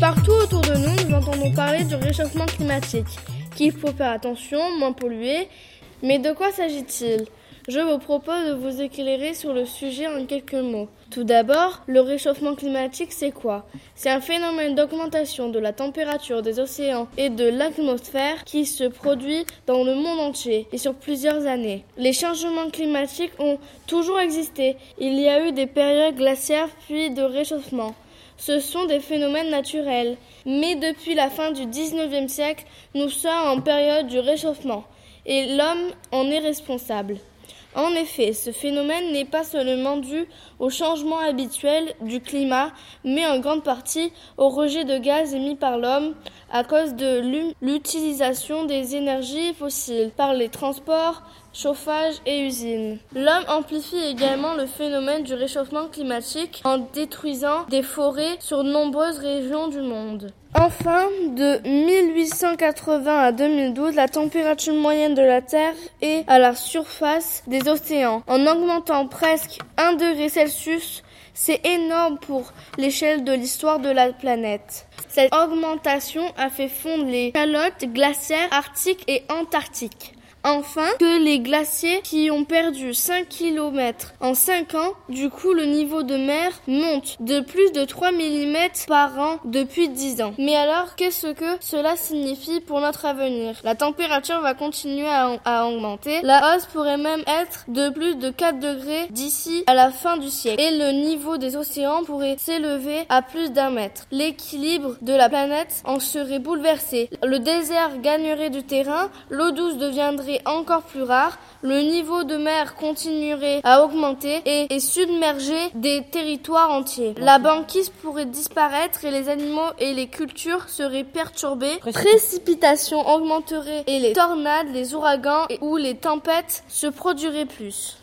Partout autour de nous, nous entendons parler du réchauffement climatique, qu'il faut faire attention, moins polluer. Mais de quoi s'agit-il? Je vous propose de vous éclairer sur le sujet en quelques mots. Tout d'abord, le réchauffement climatique, c'est quoi? C'est un phénomène d'augmentation de la température des océans et de l'atmosphère qui se produit dans le monde entier et sur plusieurs années. Les changements climatiques ont toujours existé. Il y a eu des périodes glaciaires puis de réchauffement. Ce sont des phénomènes naturels. Mais depuis la fin du 19e siècle, nous sommes en période du réchauffement et l'homme en est responsable. En effet, ce phénomène n'est pas seulement dû au changement habituel du climat, mais en grande partie au rejet de gaz émis par l'homme à cause de l'utilisation des énergies fossiles par les transports, chauffage et usines. L'homme amplifie également le phénomène du réchauffement climatique en détruisant des forêts sur nombreuses régions du monde. Enfin, de 1880 à 2012, la température moyenne de la Terre est à la surface des océans, en augmentant presque 1 degré Celsius. C'est énorme pour l'échelle de l'histoire de la planète. Cette augmentation a fait fondre les calottes glaciaires arctiques et antarctiques. Enfin, que les glaciers qui ont perdu 5 km en 5 ans, du coup le niveau de mer monte de plus de 3 mm par an depuis 10 ans. Mais alors, qu'est-ce que cela signifie pour notre avenir? La température va continuer à, à, augmenter. La hausse pourrait même être de plus de 4 degrés d'ici à la fin du siècle. Et le niveau des océans pourrait s'élever à plus d'un mètre. L'équilibre de la planète en serait bouleversé. Le désert gagnerait du terrain, l'eau douce deviendrait encore plus rare, le niveau de mer continuerait à augmenter et, et submerger des territoires entiers. La banquise pourrait disparaître et les animaux et les cultures seraient perturbés. Précipitations augmenteraient et les tornades, les ouragans ou les tempêtes se produiraient plus.